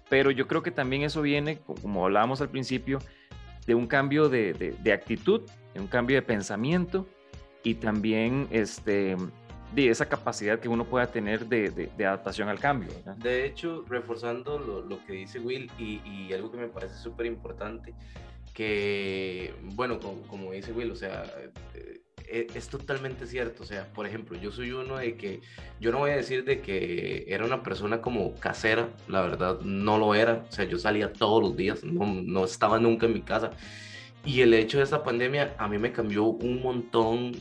Pero yo creo que también eso viene, como hablábamos al principio, de un cambio de, de, actitud, de un cambio de pensamiento y también este, de esa capacidad que uno pueda tener de, de adaptación al cambio. De hecho, reforzando lo, lo, que dice Will y, y algo que me parece súper importante, que, bueno, como, como, dice Will, o sea, eh, e, es, totalmente cierto. O sea, por ejemplo, yo soy uno de que, yo no voy a decir de que era una persona como casera, la verdad no lo era. O sea, yo salía todos los días, no, no estaba nunca en mi casa. Y el hecho de esta pandemia a mí me cambió un montón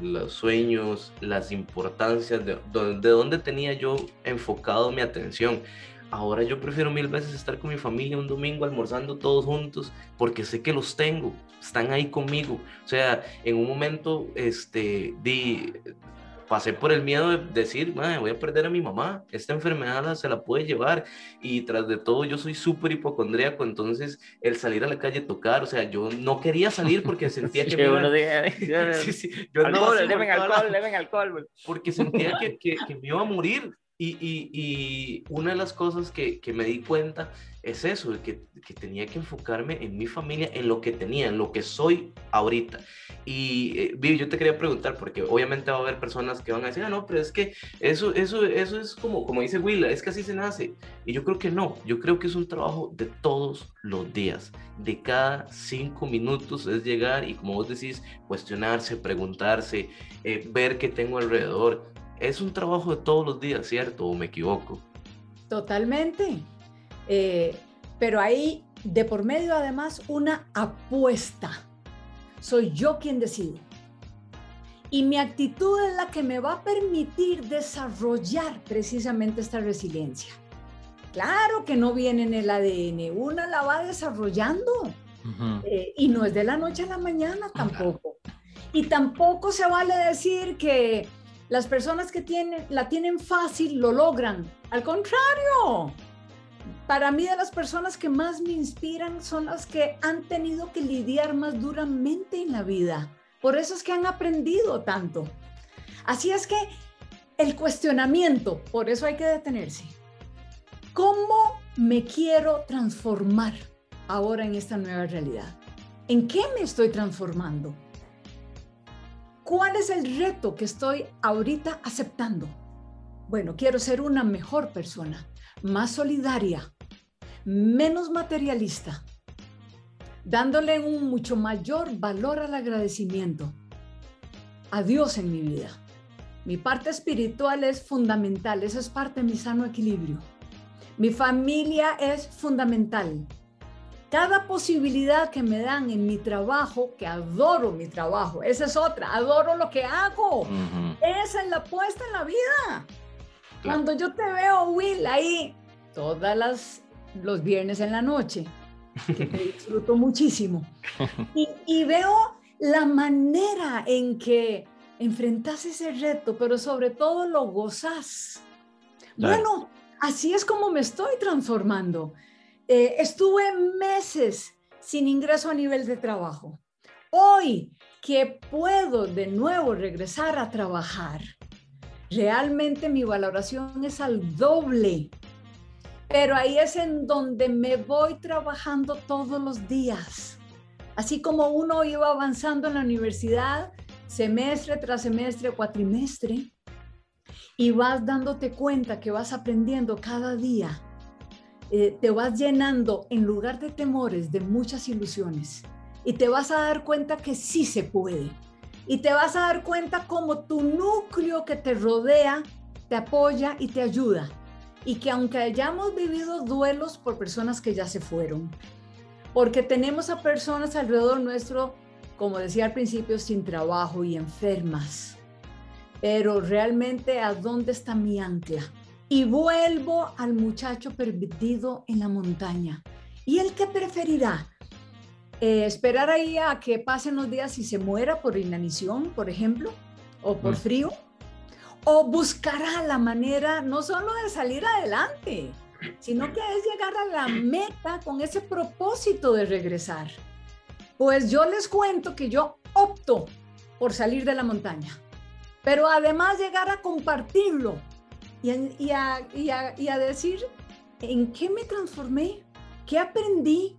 los sueños, las importancias, de, de dónde tenía yo enfocado mi atención ahora yo prefiero mil veces estar con mi familia un domingo almorzando todos juntos porque sé que los tengo, están ahí conmigo. O sea, en un momento, este, di, pasé por el miedo de decir, voy a perder a mi mamá, esta enfermedad se la puede llevar y tras de todo yo soy súper hipocondríaco, entonces el salir a la calle tocar, o sea, yo no quería salir porque sentía que... Porque sentía que, que, que me iba a morir y, y, una de las cosas que, que, me di cuenta es eso, que, que, tenía que enfocarme en mi familia, en lo que tenía, en lo que soy ahorita. Y eh, Vivi, yo te quería preguntar, porque obviamente va a haber personas que van a decir, ah, no, pero es que eso, eso, eso es como, como dice Willa, es que así se nace. Y yo creo que no, yo creo que es un trabajo de todos los días, de cada cinco minutos es llegar y como vos decís, cuestionarse, preguntarse, eh, ver qué tengo alrededor es un trabajo de todos los días, ¿cierto? ¿O me equivoco? Totalmente. Eh, pero hay de por medio además una apuesta. Soy yo quien decido. Y mi actitud es la que me va a permitir desarrollar precisamente esta resiliencia. Claro que no viene en el ADN, una la va desarrollando. Eh, y no es de la noche a la mañana tampoco. Y tampoco se vale decir que las personas que tienen, la tienen fácil lo logran. Al contrario, para mí de las personas que más me inspiran son las que han tenido que lidiar más duramente en la vida. Por eso es que han aprendido tanto. Así es que el cuestionamiento, por eso hay que detenerse. ¿Cómo me quiero transformar ahora en esta nueva realidad? ¿En qué me estoy transformando? ¿Cuál es el reto que estoy ahorita aceptando? Bueno, quiero ser una mejor persona, más solidaria, menos materialista, dándole un mucho mayor valor al agradecimiento a Dios en mi vida. Mi parte espiritual es fundamental, eso es parte de mi sano equilibrio. Mi familia es fundamental, cada posibilidad que me dan en mi trabajo, que adoro mi trabajo, esa es otra, adoro lo que hago. Esa es la apuesta en la vida. Cuando yo te veo, Will, ahí todas las los viernes en la noche, que te disfruto muchísimo, y, y veo la manera en que enfrentas ese reto, pero sobre todo lo gozas. Bueno, así es como me estoy transformando. Eh, estuve meses sin ingreso a nivel de trabajo. Hoy que puedo de nuevo regresar a trabajar, realmente mi valoración es al doble. Pero ahí es en donde me voy trabajando todos los días. Así como uno iba avanzando en la universidad, semestre tras semestre, cuatrimestre, y vas dándote cuenta que vas aprendiendo cada día eh, te vas llenando en lugar de temores de muchas ilusiones y te vas a dar cuenta que sí se puede. Y te vas a dar cuenta como tu núcleo que te rodea te apoya y te ayuda. Y que aunque hayamos vivido duelos por personas que ya se fueron, porque tenemos a personas alrededor nuestro, como decía al principio, sin trabajo y enfermas. Pero realmente, ¿a dónde está mi ancla? Y vuelvo al muchacho perdido en la montaña. ¿Y él qué preferirá? Eh, ¿Esperar ahí a que pasen los días y se muera por inanición, por ejemplo, o por mm. frío? ¿O buscará la manera no solo de salir adelante, sino que es llegar a la meta con ese propósito de regresar? Pues yo les cuento que yo opto por salir de la montaña, pero además llegar a compartirlo y, a, decir en qué me transformé, qué aprendí,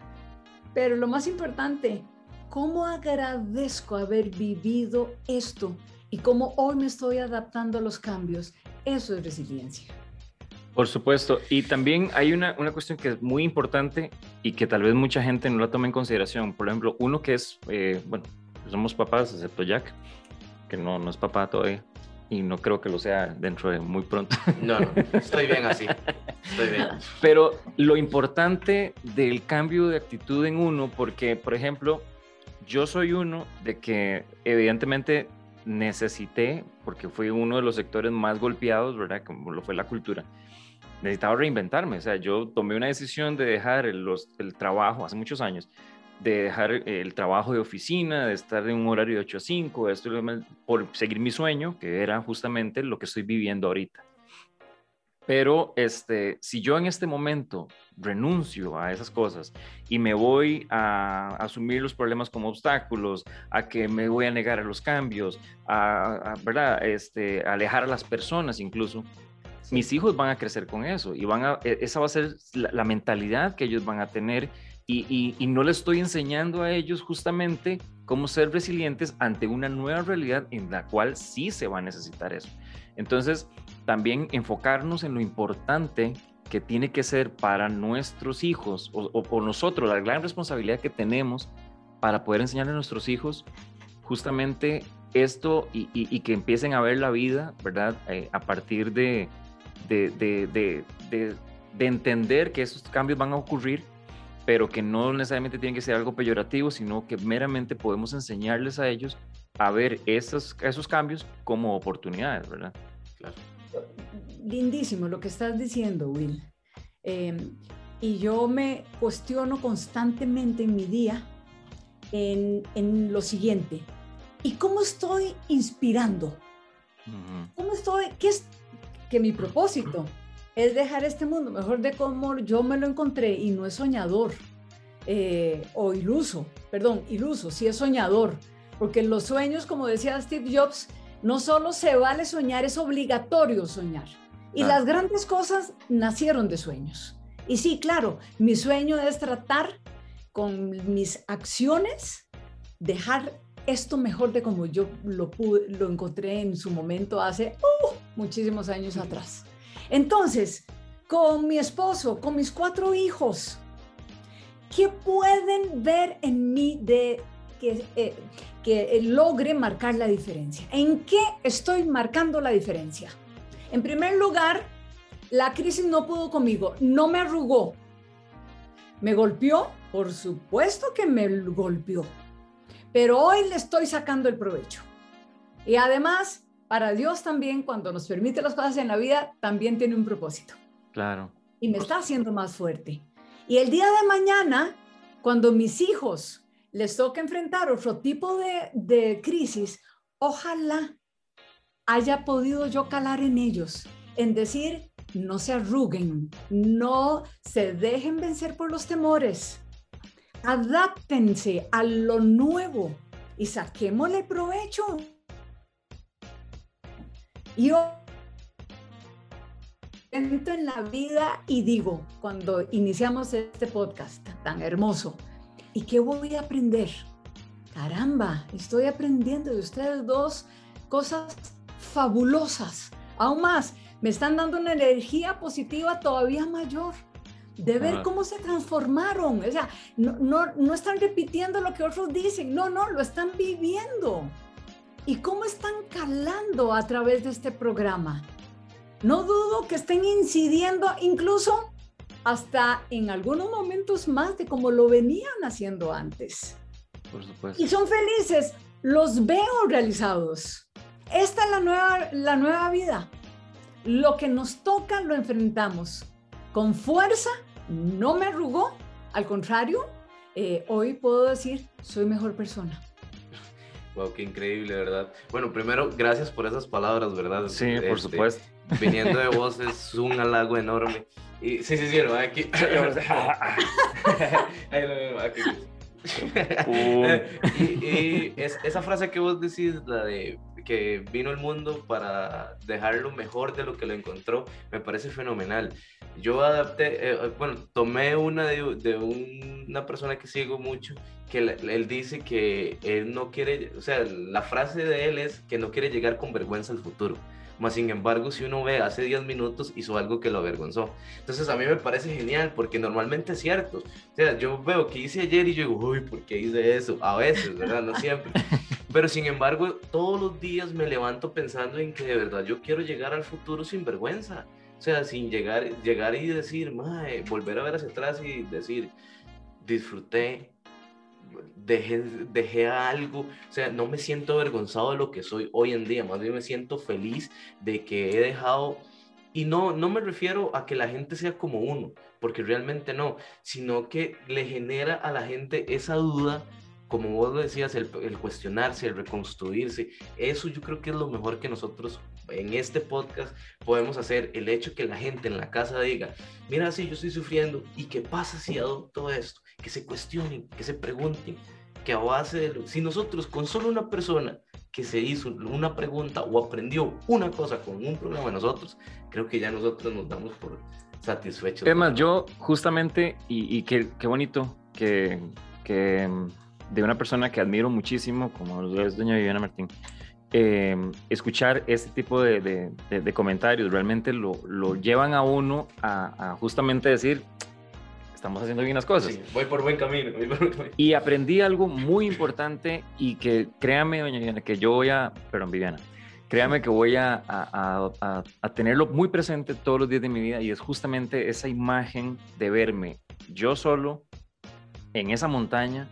pero lo más importante, cómo agradezco haber vivido esto y cómo hoy me estoy adaptando a los cambios. Eso es resiliencia. Por supuesto, y también hay una, una, cuestión que es muy importante y que tal vez mucha gente no la toma en consideración. Por ejemplo, uno que es, eh, bueno, somos papás, excepto Jack, que no, no es papá todavía, y no creo que lo sea dentro de muy pronto. No, no, estoy bien así, estoy bien. Pero lo importante del cambio de actitud en uno, porque, por ejemplo, yo soy uno de que evidentemente necesité, porque fui uno de los sectores más golpeados, ¿verdad? Como lo fue la cultura necesitaba reinventarme. O sea, yo tomé una decisión de dejar el, el trabajo hace muchos años, de dejar el trabajo de oficina, de estar en un horario de 8 a 5, esto, por seguir mi sueño, que era justamente lo que estoy viviendo ahorita. Pero este, si yo en este momento renuncio a esas cosas y me voy a, asumir los problemas como obstáculos, a que me voy a negar a los cambios, a, ¿verdad? Este, alejar a las personas incluso, mis hijos van a crecer con eso y van a, e, esa va a ser la, mentalidad que ellos van a tener y, y, no les estoy enseñando a ellos justamente cómo ser resilientes ante una nueva realidad en la cual sí se va a necesitar eso. Entonces, también enfocarnos en lo importante que tiene que ser para nuestros hijos o, o, nosotros, la gran responsabilidad que tenemos para poder enseñarle a nuestros hijos justamente esto y, y, que empiecen a ver la vida, ¿verdad? Eh, a partir de, de, de, de, de, entender que esos cambios van a ocurrir, pero que no necesariamente tienen que ser algo peyorativo, sino que meramente podemos enseñarles a ellos a ver esos, esos cambios como oportunidades, ¿verdad? Claro. Lindísimo lo que estás diciendo, Will. Em, y yo me cuestiono constantemente en mi día en, en lo siguiente. ¿Y cómo estoy inspirando? ¿Cómo estoy? ¿Qué, es, que mi propósito es dejar este mundo mejor de como yo me lo encontré y no es soñador eh, o iluso, perdón, iluso, sí es soñador, porque los sueños, como decía Steve Jobs, no solo se vale soñar, es obligatorio soñar. Y las grandes cosas nacieron de sueños. Y sí, claro, mi sueño es tratar con mis acciones, dejar esto mejor de como yo lo, lo encontré en su momento hace uh, muchísimos años atrás. Entonces, con mi esposo, con mis cuatro hijos, ¿qué pueden ver en mí de que, eh, que logre marcar la diferencia? ¿En qué estoy marcando la diferencia? En primer lugar, la crisis no pudo conmigo, no me arrugó. ¿Me golpeó? Por supuesto que me golpeó pero hoy le estoy sacando el provecho. Y además, para Dios también, cuando nos permite las cosas en la vida, también tiene un propósito. Claro. Y me está haciendo más fuerte. Y el día de mañana, cuando mis hijos les toque enfrentar otro tipo de, de crisis, ojalá haya podido yo calar en ellos, en decir, no se arruguen, no se dejen vencer por los temores, adáptense a lo nuevo y saquémosle provecho. Yo entro en la vida y digo, cuando iniciamos este podcast tan hermoso, ¿y qué voy a aprender? Caramba, estoy aprendiendo de ustedes dos cosas fabulosas. Aún más, me están dando una energía positiva todavía mayor de ver cómo se transformaron. O sea, no, no, no, están repitiendo lo que otros dicen, no, no, lo están viviendo. ¿Y cómo están calando a través de este programa? No dudo que estén incidiendo incluso hasta en algunos momentos más de como lo venían haciendo antes. Por supuesto. Y son felices, los veo realizados. Esta es la nueva, la nueva vida. Lo que nos toca lo enfrentamos con fuerza, no me arrugó, al contrario, eh, hoy puedo decir, soy mejor persona. Wow, qué increíble, ¿verdad? Bueno, primero, gracias por esas palabras, ¿verdad? Sí, por este, supuesto. Viniendo de vos es un halago enorme. Y, sí, sí, sí, aquí. y, esa frase que vos decís, la de que vino el mundo para dejarlo mejor de lo que lo encontró, me parece fenomenal. Yo adapté, eh, bueno, tomé una de, de, una persona que sigo mucho, que él dice que él no quiere, o sea, la frase de él es que no quiere llegar con vergüenza al futuro. Más sin embargo, si uno ve, hace 10 minutos hizo algo que lo avergonzó. Entonces a mí me parece genial porque normalmente es cierto. O sea, yo veo que hice ayer y yo digo, uy, ¿por qué hice eso? A veces, ¿verdad? No siempre. Pero sin embargo, todos los días me levanto pensando en que de verdad yo quiero llegar al futuro sin vergüenza. O sea, sin llegar, llegar y decir, mae, volver a ver hacia atrás y decir, disfruté, dejé, dejé algo, o sea, no me siento avergonzado de lo que soy hoy en día, más bien me siento feliz de que he dejado, y no, no me refiero a que la gente sea como uno, porque realmente no, sino que le genera a la gente esa duda como vos decías, el, el, cuestionarse, el reconstruirse, eso yo creo que es lo mejor que nosotros en este podcast podemos hacer. El hecho que la gente en la casa diga, mira, si yo estoy sufriendo, ¿y qué pasa si adopto esto? Que se cuestionen, que se pregunten, que a base de lo, si nosotros con solo una persona que se hizo una pregunta o aprendió una cosa con un programa de nosotros, creo que ya nosotros nos damos por satisfechos. Es más, yo justamente, y, y qué, qué bonito que, que de una persona que admiro muchísimo, como es doña Viviana Martín, eh, escuchar este tipo de, de, comentarios realmente lo, lo, llevan a uno a, justamente decir, estamos haciendo bien las cosas. Sí, voy por buen camino. Y aprendí algo muy importante y que créame, doña Viviana, que yo voy a, perdón, Viviana, créame que voy a, a, a, tenerlo muy presente todos los días de mi vida y es justamente esa imagen de verme yo solo en esa montaña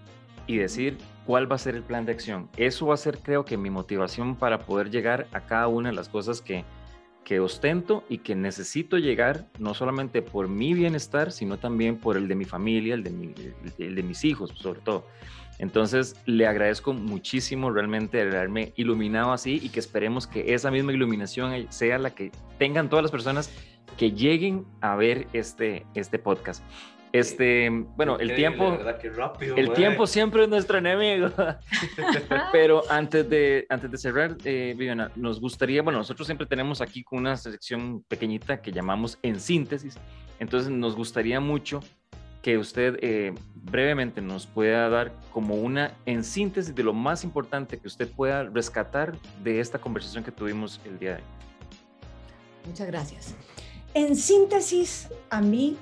y decir cuál va a ser el plan de acción. Eso va a ser, creo que, mi motivación para poder llegar a cada una de las cosas que, que ostento y que necesito llegar, no solamente por mi bienestar, sino también por el de mi familia, el de, el de mis hijos, sobre todo. Entonces, le agradezco muchísimo realmente haberme iluminado así y que esperemos que esa misma iluminación sea la que tengan todas las personas que lleguen a ver este, este podcast. Este, bueno, el tiempo, el tiempo siempre es nuestro enemigo. Pero antes de, antes de cerrar, eh, Viviana, nos gustaría, bueno, nosotros siempre tenemos aquí una sección pequeñita que llamamos en síntesis. Entonces, nos gustaría mucho que usted eh, brevemente nos pueda dar como una en síntesis de lo más importante que usted pueda rescatar de esta conversación que tuvimos el día de hoy. Muchas gracias. En síntesis, a mí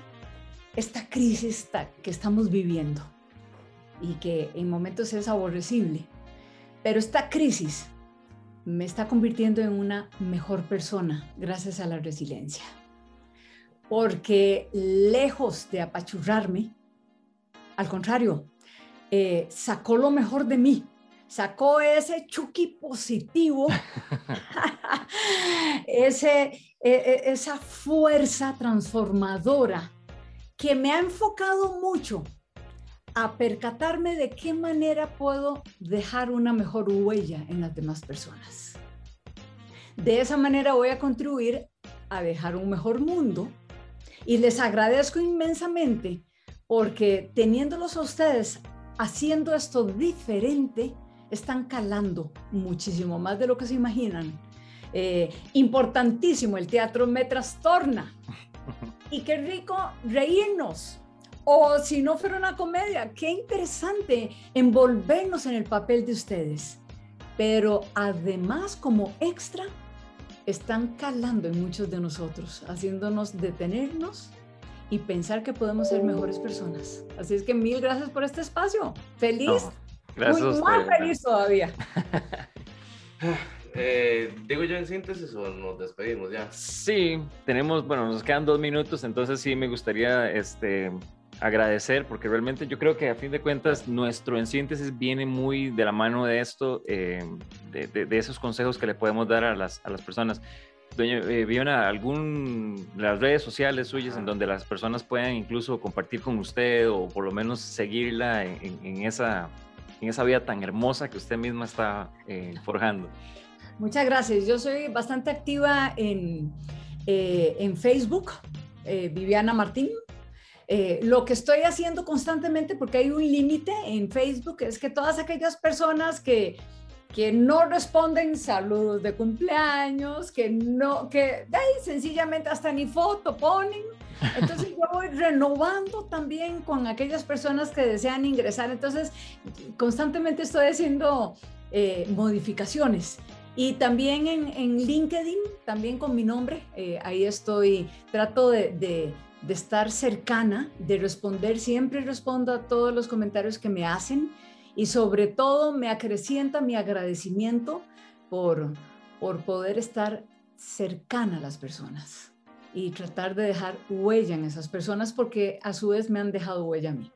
esta crisis que estamos viviendo y que en momentos es aborrecible, pero esta crisis me está convirtiendo en una mejor persona gracias a la resiliencia. Porque lejos de apachurrarme, al contrario, eh, sacó lo mejor de mí, sacó ese chuki positivo, ese, e, e, esa fuerza transformadora que me ha enfocado mucho a percatarme de qué manera puedo dejar una mejor huella en las demás personas. De esa manera voy a contribuir a dejar un mejor mundo y les agradezco inmensamente porque teniéndolos a ustedes haciendo esto diferente, están calando muchísimo más de lo que se imaginan. Eh, importantísimo, el teatro me trastorna. Y qué rico reírnos. O si no fuera una comedia, qué interesante envolvernos en el papel de ustedes. Pero además, como extra, están calando en muchos de nosotros, haciéndonos detenernos y pensar que podemos ser mejores personas. Así es que mil gracias por este espacio. Feliz. gracias. Muy más feliz todavía. Eh, ¿Digo yo en síntesis o nos despedimos ya? Sí, tenemos, bueno, nos quedan dos minutos, entonces sí me gustaría este, agradecer, porque realmente yo creo que a fin de cuentas nuestro en síntesis viene muy de la mano de esto, eh, de, esos consejos que le podemos dar a las, a las personas. Doña eh, Viona, ¿algún las redes sociales suyas en donde las personas puedan incluso compartir con usted o por lo menos seguirla en, esa, en esa vida tan hermosa que usted misma está eh, forjando? Muchas gracias. Yo soy bastante activa en, eh, en Facebook, eh, Viviana Martín. Eh, lo que estoy haciendo constantemente, porque hay un límite en Facebook, es que todas aquellas personas que, que no responden saludos de cumpleaños, que no, que ahí sencillamente hasta ni foto ponen. Entonces yo voy renovando también con aquellas personas que desean ingresar. Entonces constantemente estoy haciendo modificaciones. Y también en, LinkedIn, también con mi nombre, eh, ahí estoy, trato de, de de estar cercana, de responder, siempre respondo a todos los comentarios que me hacen y sobre todo me acrecienta mi agradecimiento por, por poder estar cercana a las personas y tratar de dejar huella en esas personas porque a su vez me han dejado huella a mí.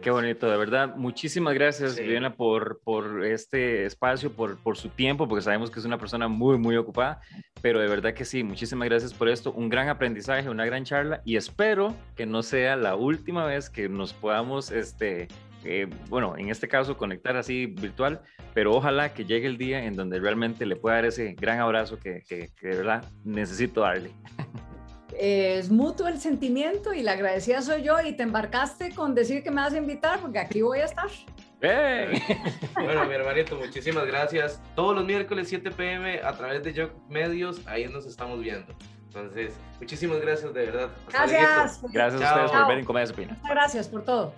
Qué bonito, de verdad. Muchísimas gracias, sí. por, por este espacio, por, por su tiempo, porque sabemos que es una persona muy, muy ocupada, pero de verdad que sí, muchísimas gracias por esto. Un gran aprendizaje, una gran charla y espero que no sea la última vez que nos podamos, este, eh, bueno, en este caso conectar así virtual, pero ojalá que llegue el día en donde realmente le pueda dar ese gran abrazo que, que, que de verdad necesito darle. es mutuo el sentimiento y la agradecida soy yo y te embarcaste con decir que me vas a invitar porque aquí voy a estar. ¡Hey! bueno, mi hermanito, muchísimas gracias. Todos los miércoles 7 pm a través de Yo Medios, ahí nos estamos viendo. Entonces, muchísimas gracias de verdad. Hasta gracias. Gracias a ustedes por ver en Comedia Supina. Muchas gracias por todo.